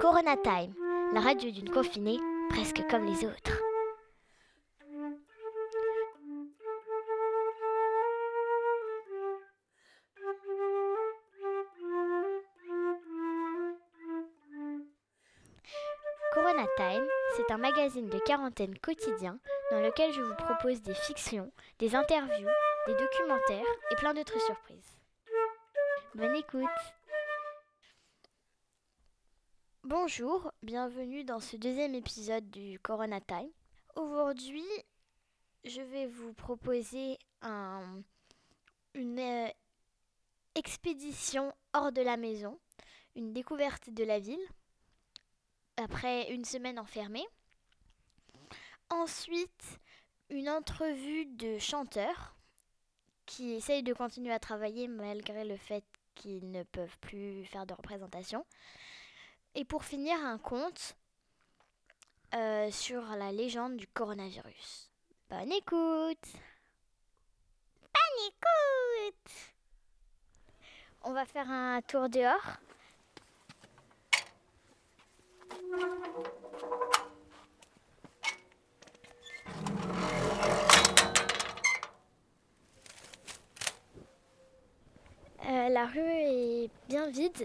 Corona Time, la radio d'une confinée presque comme les autres. Corona Time, c'est un magazine de quarantaine quotidien dans lequel je vous propose des fictions, des interviews, des documentaires et plein d'autres surprises. Bonne écoute Bonjour, bienvenue dans ce deuxième épisode du Corona Time. Aujourd'hui, je vais vous proposer un, une euh, expédition hors de la maison, une découverte de la ville, après une semaine enfermée. Ensuite, une entrevue de chanteurs qui essayent de continuer à travailler malgré le fait qu'ils ne peuvent plus faire de représentation. Et pour finir, un conte euh, sur la légende du coronavirus. Bonne écoute Bonne écoute On va faire un tour dehors. Euh, la rue est bien vide.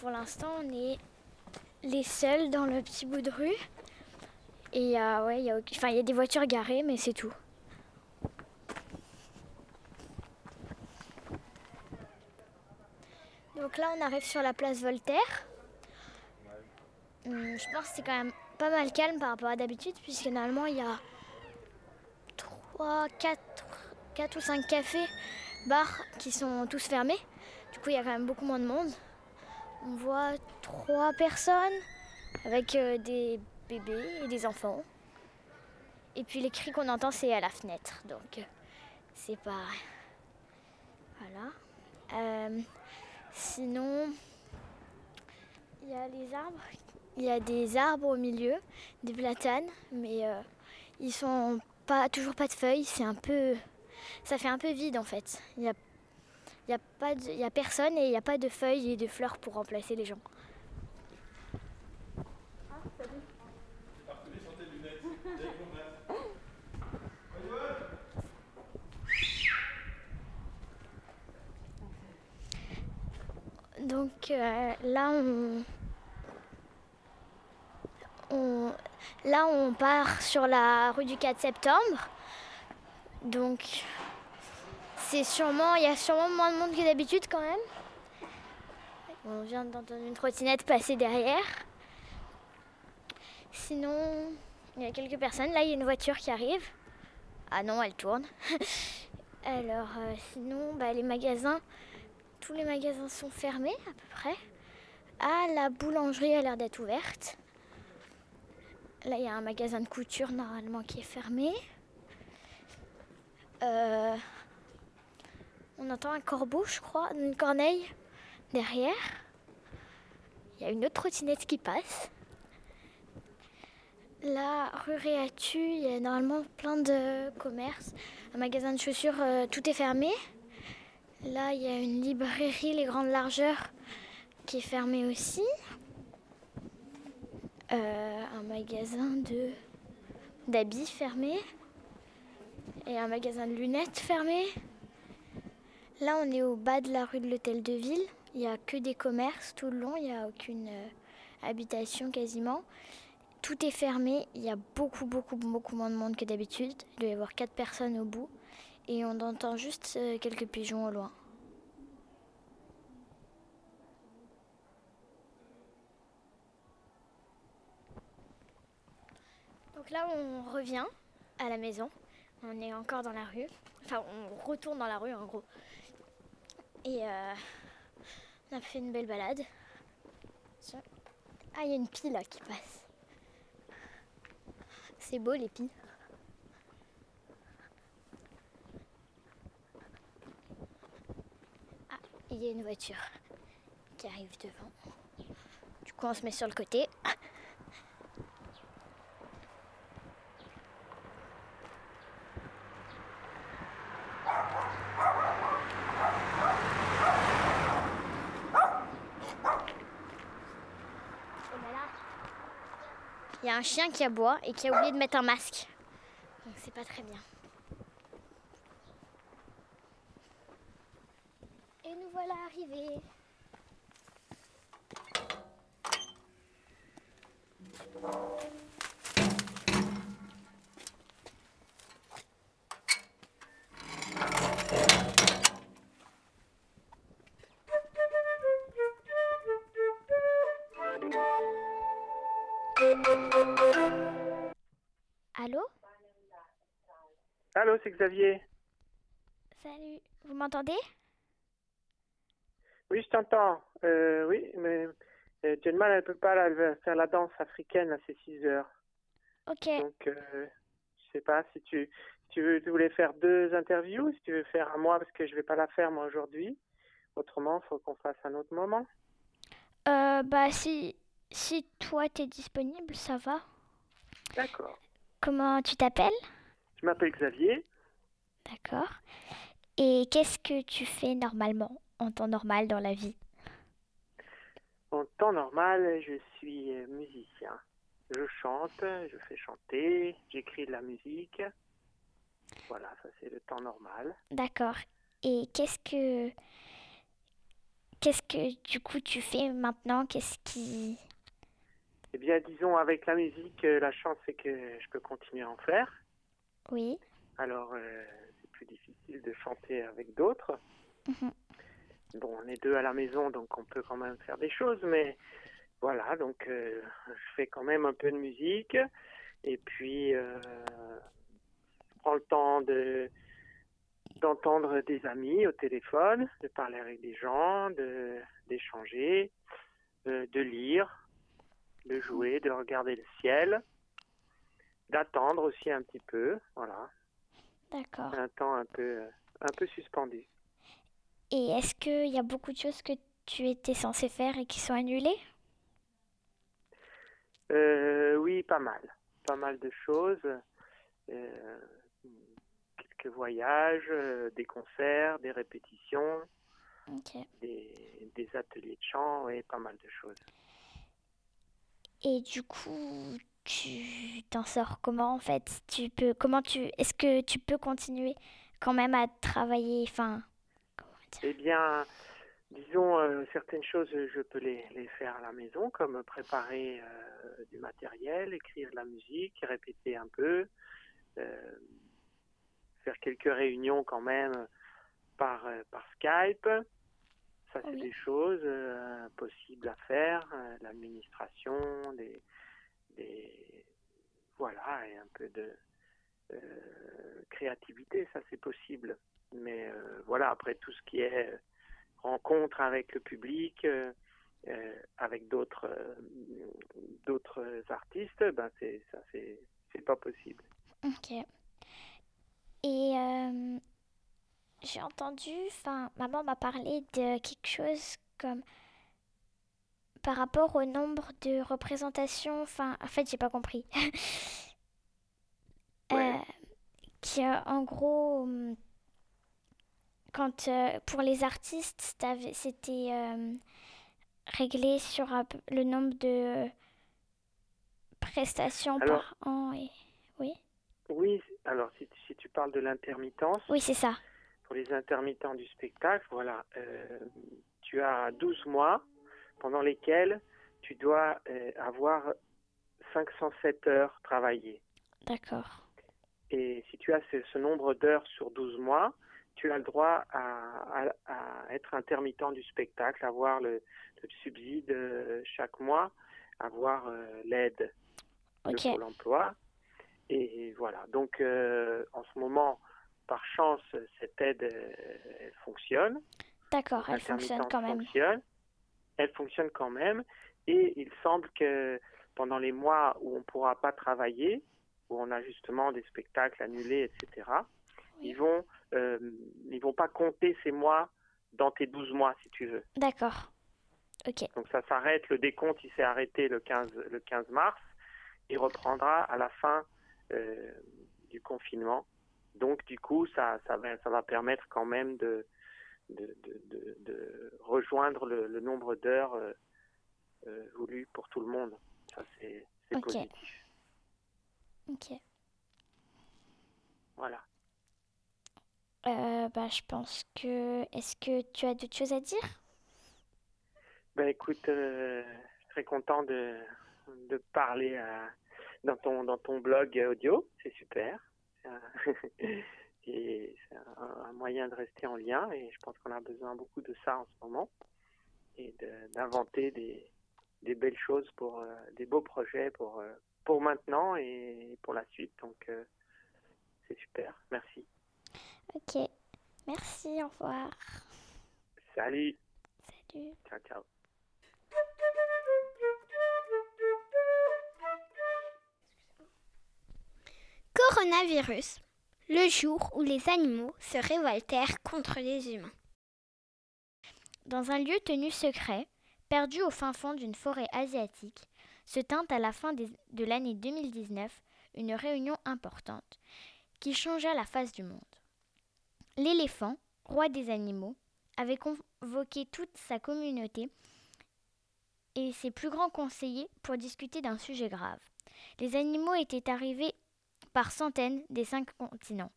Pour l'instant, on est les seuls dans le petit bout de rue. Et il y, a, ouais, y, a, y a des voitures garées, mais c'est tout. Donc là, on arrive sur la place Voltaire. Hum, je pense que c'est quand même pas mal calme par rapport à d'habitude, puisque normalement, il y a 3, 4, 4 ou 5 cafés, bars qui sont tous fermés. Du coup, il y a quand même beaucoup moins de monde. On voit trois personnes avec euh, des bébés et des enfants. Et puis les cris qu'on entend, c'est à la fenêtre. Donc, euh, c'est pas. Voilà. Euh, sinon, il y a les arbres. Il y a des arbres au milieu, des platanes, mais ils sont toujours pas de feuilles. C'est un peu. Ça fait un peu vide en fait. Il n'y a, a personne et il n'y a pas de feuilles et de fleurs pour remplacer les gens. Donc euh, là on, on, là on part sur la rue du 4 septembre. Donc c'est sûrement, il y a sûrement moins de monde que d'habitude quand même. On vient d'entendre une trottinette passer derrière. Sinon, il y a quelques personnes. Là, il y a une voiture qui arrive. Ah non, elle tourne. Alors, euh, sinon, bah, les magasins, tous les magasins sont fermés à peu près. Ah, la boulangerie a l'air d'être ouverte. Là, il y a un magasin de couture normalement qui est fermé. Euh, on entend un corbeau, je crois, une corneille derrière. Il y a une autre trottinette qui passe. La rue Réatu, il y a normalement plein de commerces. Un magasin de chaussures, euh, tout est fermé. Là, il y a une librairie, les grandes largeurs, qui est fermée aussi. Euh, un magasin de d'habits fermé. Et un magasin de lunettes fermé. Là, on est au bas de la rue de l'Hôtel de Ville. Il n'y a que des commerces tout le long, il n'y a aucune euh, habitation quasiment. Tout est fermé, il y a beaucoup, beaucoup, beaucoup moins de monde que d'habitude. Il doit y avoir quatre personnes au bout. Et on entend juste euh, quelques pigeons au loin. Donc là, on revient à la maison. On est encore dans la rue. Enfin, on retourne dans la rue en gros. Et euh, on a fait une belle balade. Ah, il y a une pie là qui passe. C'est beau les pies. Ah, il y a une voiture qui arrive devant. Du coup, on se met sur le côté. Il y a un chien qui aboie et qui a oublié de mettre un masque. Donc c'est pas très bien. Allô Allô, c'est Xavier. Salut, vous m'entendez? Oui, je t'entends. Euh, oui, mais euh, Jenma, elle ne peut pas là, elle veut faire la danse africaine, là, c'est 6 heures. Ok, Donc, euh, je sais pas si tu, si tu, veux, tu voulais faire deux interviews, si tu veux faire à moi, parce que je vais pas la faire moi aujourd'hui. Autrement, il faut qu'on fasse un autre moment. euh, bah si, si toi t'es disponible, ça va. D'accord. Comment tu t'appelles? Je m'appelle Xavier. D'accord. Et qu'est-ce que tu fais normalement, en temps normal dans la vie? En temps normal, je suis musicien. Je chante, je fais chanter, j'écris de la musique. Voilà, ça c'est le temps normal. D'accord. Et qu'est-ce que qu'est-ce que du coup tu fais maintenant? Qu'est-ce qui Eh bien, disons, avec la musique, euh, la chance, c'est que je peux continuer à en faire. Oui. Alors, euh, c'est plus difficile de chanter avec d'autres. Mhm. Bon, on est deux à la maison, donc on peut quand même faire des choses, mais voilà, donc euh, je fais quand même un peu de musique. Et puis, euh, je prends le temps de d'entendre des amis au téléphone, de parler avec des gens, de d'échanger, de lire, de jouer, de regarder le ciel, d'attendre aussi un petit peu, voilà, D'accord. un temps un peu un peu suspendu. Et est-ce qu'il y a beaucoup de choses que tu étais censé faire et qui sont annulées? Euh, oui, pas mal, pas mal de choses, Euh, quelques voyages, euh, des concerts, des répétitions, des, des ateliers de chant et pas mal de choses. Et du coup, tu t'en sors comment en fait? Tu peux comment tu est-ce que tu peux continuer quand même à travailler enfin Eh bien, disons, euh, certaines choses, je peux les, les faire à la maison, comme préparer euh, du matériel, écrire de la musique, répéter un peu, euh, faire quelques réunions quand même par, par Skype. Ça, c'est Oui. des choses euh, possibles à faire, euh, l'administration, des, des... Voilà, et un peu de euh, créativité, ça c'est possible. Mais voilà, après tout ce qui est rencontre avec le public, avec d'autres d'autres artistes, ben c'est ça c'est c'est pas possible. Ok. Et j'ai entendu, enfin, maman m'a parlé de quelque chose comme par rapport au nombre de représentations. Enfin, en fait, j'ai pas compris. Ouais. Euh, qui, euh, en gros, hum, quand euh, pour les artistes, c'était euh, réglé sur le nombre de prestations Alors- par an. Et... Oui, Oui, alors si tu parles de l'intermittence, oui, c'est ça. Pour les intermittents du spectacle, voilà, euh, tu as 12 mois pendant lesquels tu dois euh, avoir 507 heures travaillées. D'accord. Et si tu as ce, ce nombre d'heures sur 12 mois, tu as le droit à, à- à être intermittent du spectacle, avoir le, le subside euh, chaque mois, avoir euh, l'aide de Ok. Pôle emploi. Et voilà. Donc, euh, en ce moment, par chance, cette aide, euh, elle fonctionne. D'accord, elle fonctionne quand même. fonctionne. Elle fonctionne quand même. Et il semble que pendant les mois où on ne pourra pas travailler, où on a justement des spectacles annulés, etc., Oui. ils vont euh, ils vont pas compter ces mois dans tes 12 mois, si tu veux. D'accord. Ok. Donc ça s'arrête, le décompte, il s'est arrêté le 15, le 15 mars. Il reprendra à la fin euh, du confinement. Donc du coup, ça, ça, va, ça va permettre quand même de, de, de, rejoindre le, le nombre d'heures euh, euh, voulues pour tout le monde. Ça, c'est c'est Ok. positif. Ok. Voilà. Euh, bah, je pense que. Est-ce que tu as d'autres choses à dire? Ben écoute, euh, je suis très content de, de parler à- dans, ton, dans ton blog audio, c'est super. Et c'est un, moyen de rester en lien et je pense qu'on a besoin beaucoup de ça en ce moment et de- d'inventer des, des belles choses pour euh, des beaux projets pour, euh, pour maintenant et pour la suite. Donc euh, c'est super, merci. Ok. Merci, au revoir. Salut, Salut. ciao ciao. Coronavirus, le jour où les animaux se révoltèrent contre les humains. Dans un lieu tenu secret, perdu au fin fond d'une forêt asiatique, se tint à la fin de l'année 2019 une réunion importante qui changea la face du monde. L'éléphant, roi des animaux, avait convoqué toute sa communauté et ses plus grands conseillers pour discuter d'un sujet grave. Les animaux étaient arrivés par centaines des cinq continents,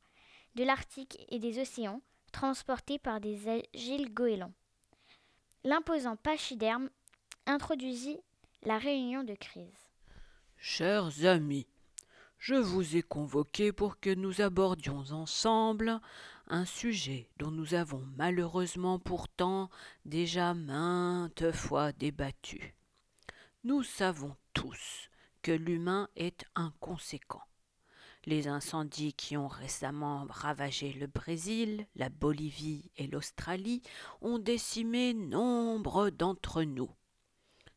de l'Arctique et des océans, transportés par des agiles goélands. L'imposant pachyderme introduisit la réunion de crise. Chers amis, je vous ai convoqués pour que nous abordions ensemble un sujet dont nous avons malheureusement pourtant déjà maintes fois débattu. Nous savons tous que l'humain est inconséquent. Les incendies qui ont récemment ravagé le Brésil, la Bolivie et l'Australie ont décimé nombre d'entre nous.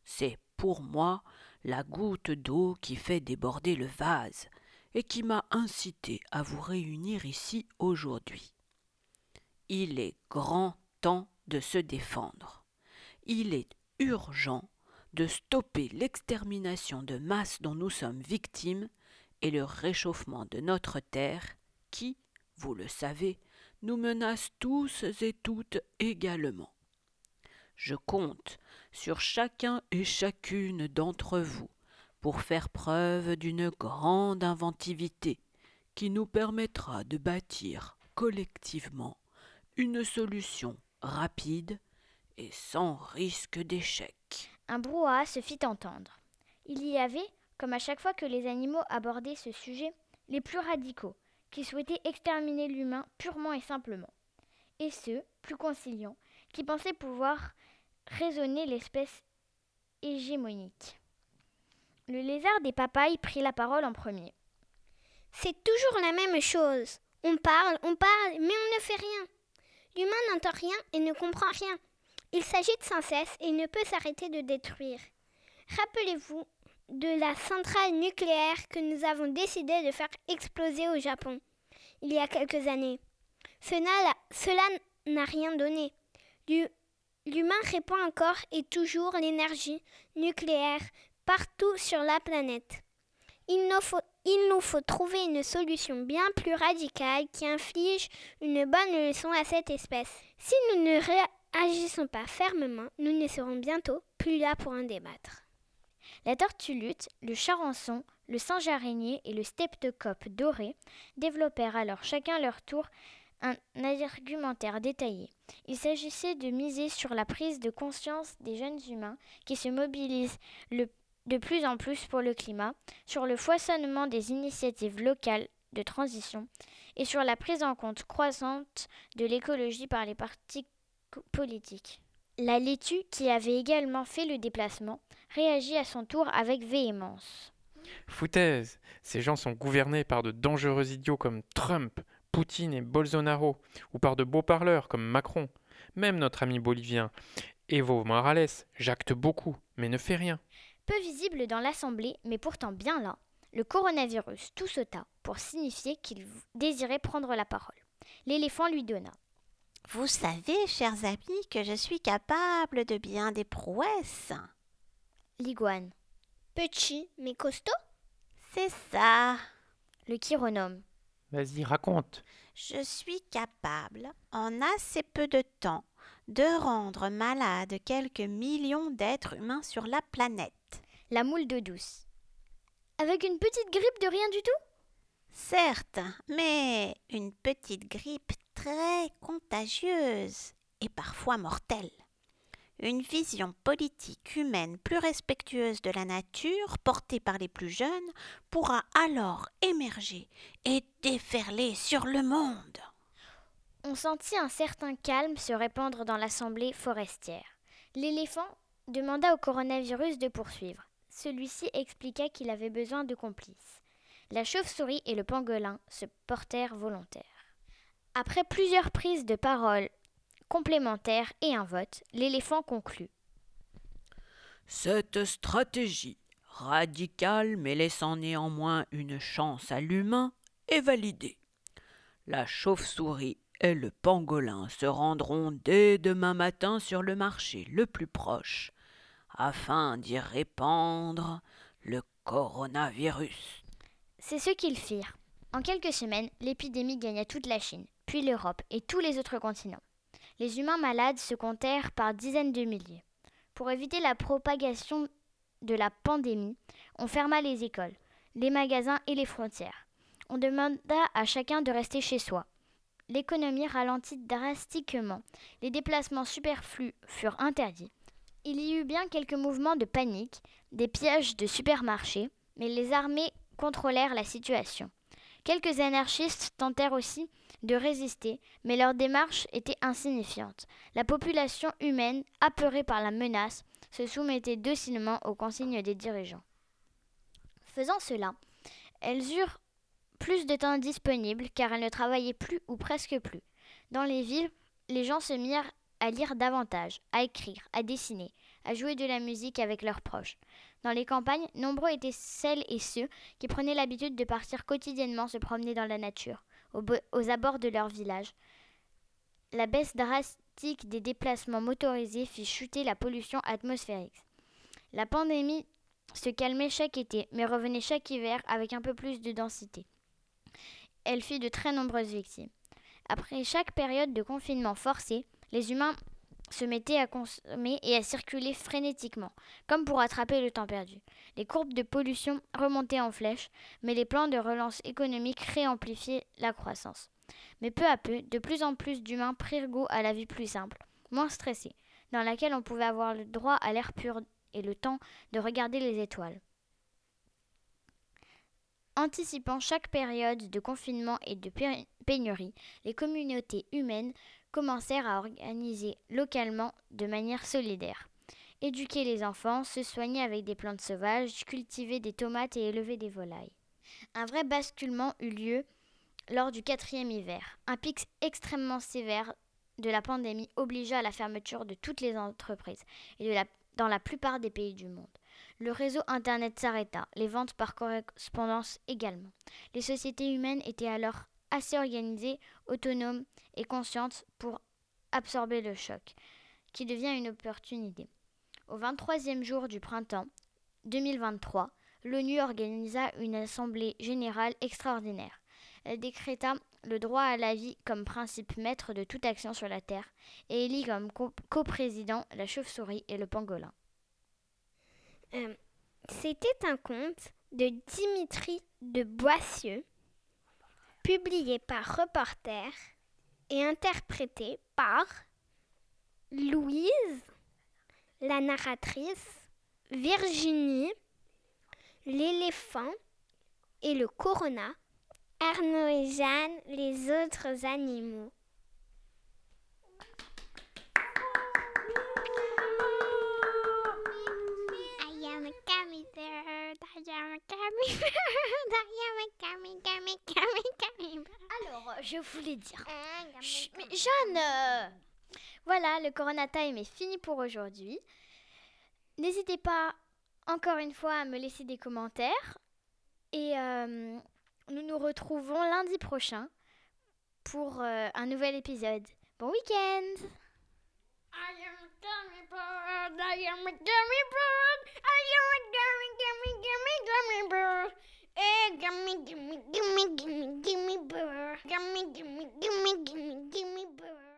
C'est pour moi la goutte d'eau qui fait déborder le vase et qui m'a incité à vous réunir ici aujourd'hui. Il est grand temps de se défendre. Il est urgent de stopper l'extermination de masse dont nous sommes victimes et le réchauffement de notre Terre qui, vous le savez, nous menace tous et toutes également. Je compte sur chacun et chacune d'entre vous pour faire preuve d'une grande inventivité qui nous permettra de bâtir collectivement une solution rapide et sans risque d'échec. Un brouhaha se fit entendre. Il y avait, comme à chaque fois que les animaux abordaient ce sujet, les plus radicaux, qui souhaitaient exterminer l'humain purement et simplement, et ceux, plus conciliants, qui pensaient pouvoir raisonner l'espèce hégémonique. Le lézard des papayes prit la parole en premier. C'est toujours la même chose. On parle, on parle, mais on ne fait rien. L'humain n'entend rien et ne comprend rien. Il s'agite sans cesse et ne peut s'arrêter de détruire. Rappelez-vous de la centrale nucléaire que nous avons décidé de faire exploser au Japon il y a quelques années. Cela n'a rien donné. L'hu- L'humain répand encore et toujours l'énergie nucléaire partout sur la planète. Il nous, faut, il nous faut trouver une solution bien plus radicale qui inflige une bonne leçon à cette espèce. Si nous ne réagissons pas fermement, nous ne serons bientôt plus là pour en débattre. La tortue lutte, le charançon, le singe araignée et le steptocope doré développèrent alors chacun leur tour un argumentaire détaillé. Il s'agissait de miser sur la prise de conscience des jeunes humains qui se mobilisent de plus en plus pour le climat, sur le foisonnement des initiatives locales de transition et sur la prise en compte croissante de l'écologie par les partis politiques. La laitue, qui avait également fait le déplacement, réagit à son tour avec véhémence. Foutaise Ces gens sont gouvernés par de dangereux idiots comme Trump, Poutine et Bolsonaro, ou par de beaux parleurs comme Macron. Même notre ami bolivien Evo Morales jacte beaucoup, mais ne fait rien. Peu visible dans l'assemblée, mais pourtant bien là, le coronavirus tout sauta pour signifier qu'il désirait prendre la parole. L'éléphant lui donna. Vous savez, chers amis, que je suis capable de bien des prouesses. L'iguane. Petit mais costaud? C'est ça. Le chironome. Vas-y, raconte. Je suis capable, en assez peu de temps, de rendre malade quelques millions d'êtres humains sur la planète. La moule d'eau douce. Avec une petite grippe de rien du tout? Certes, mais une petite grippe très contagieuse et parfois mortelle. Une vision politique humaine plus respectueuse de la nature, portée par les plus jeunes, pourra alors émerger et déferler sur le monde. On sentit un certain calme se répandre dans l'assemblée forestière. L'éléphant demanda au coronavirus de poursuivre. Celui-ci expliqua qu'il avait besoin de complices. La chauve-souris et le pangolin se portèrent volontaires. Après plusieurs prises de parole complémentaires et un vote, l'éléphant conclut. Cette stratégie, radicale mais laissant néanmoins une chance à l'humain, est validée. La chauve-souris et le pangolin se rendront dès demain matin sur le marché le plus proche, afin d'y répandre le coronavirus. C'est ce qu'ils firent. En quelques semaines, l'épidémie gagna toute la Chine, l'Europe et tous les autres continents. Les humains malades se comptèrent par dizaines de milliers. Pour éviter la propagation de la pandémie, on ferma les écoles, les magasins et les frontières. On demanda à chacun de rester chez soi. L'économie ralentit drastiquement. Les déplacements superflus furent interdits. Il y eut bien quelques mouvements de panique, des pièges de supermarchés, mais les armées contrôlèrent la situation. Quelques anarchistes tentèrent aussi de résister, mais leur démarche était insignifiante. La population humaine, apeurée par la menace, se soumettait docilement aux consignes des dirigeants. Faisant cela, elles eurent plus de temps disponible car elles ne travaillaient plus ou presque plus. Dans les villes, les gens se mirent à lire davantage, à écrire, à dessiner, à jouer de la musique avec leurs proches. Dans les campagnes, nombreux étaient celles et ceux qui prenaient l'habitude de partir quotidiennement se promener dans la nature, aux, abords de leur village. La baisse drastique des déplacements motorisés fit chuter la pollution atmosphérique. La pandémie se calmait chaque été, mais revenait chaque hiver avec un peu plus de densité. Elle fit de très nombreuses victimes. Après chaque période de confinement forcé, les humains se mettaient à consommer et à circuler frénétiquement, comme pour attraper le temps perdu. Les courbes de pollution remontaient en flèche, mais les plans de relance économique réamplifiaient la croissance. Mais peu à peu, de plus en plus d'humains prirent goût à la vie plus simple, moins stressée, dans laquelle on pouvait avoir le droit à l'air pur et le temps de regarder les étoiles. Anticipant chaque période de confinement et de pénurie, les communautés humaines commencèrent à organiser localement de manière solidaire. Éduquer les enfants, se soigner avec des plantes sauvages, cultiver des tomates et élever des volailles. Un vrai basculement eut lieu lors du quatrième hiver. Un pic extrêmement sévère de la pandémie obligea à la fermeture de toutes les entreprises et de la, dans la plupart des pays du monde. Le réseau Internet s'arrêta, les ventes par correspondance également. Les sociétés humaines étaient alors assez organisées, autonomes et conscientes pour absorber le choc, qui devient une opportunité. Au 23e jour du printemps 2023, l'ONU organisa une assemblée générale extraordinaire. Elle décréta le droit à la vie comme principe maître de toute action sur la Terre et élit comme coprésident la chauve-souris et le pangolin. Euh, c'était un conte de Dimitri de Boissieu, publié par Reporter et interprété par Louise, la narratrice, Virginie, l'éléphant et le corona, Arnaud et Jeanne, les autres animaux. Alors, je voulais dire. mais Jeanne euh, Voilà, le Corona Time est fini pour aujourd'hui. N'hésitez pas encore une fois à me laisser des commentaires. Et euh, nous nous retrouvons lundi prochain pour euh, un nouvel épisode. Bon week-end I am a gummy bird, I am a gummy bird, I am a gummy, gummy, gummy, gummy bird. Eh, gummy, gummy, gummy, gummy, gummy bird, gummy, gummy, gummy, gummy, gummy bird.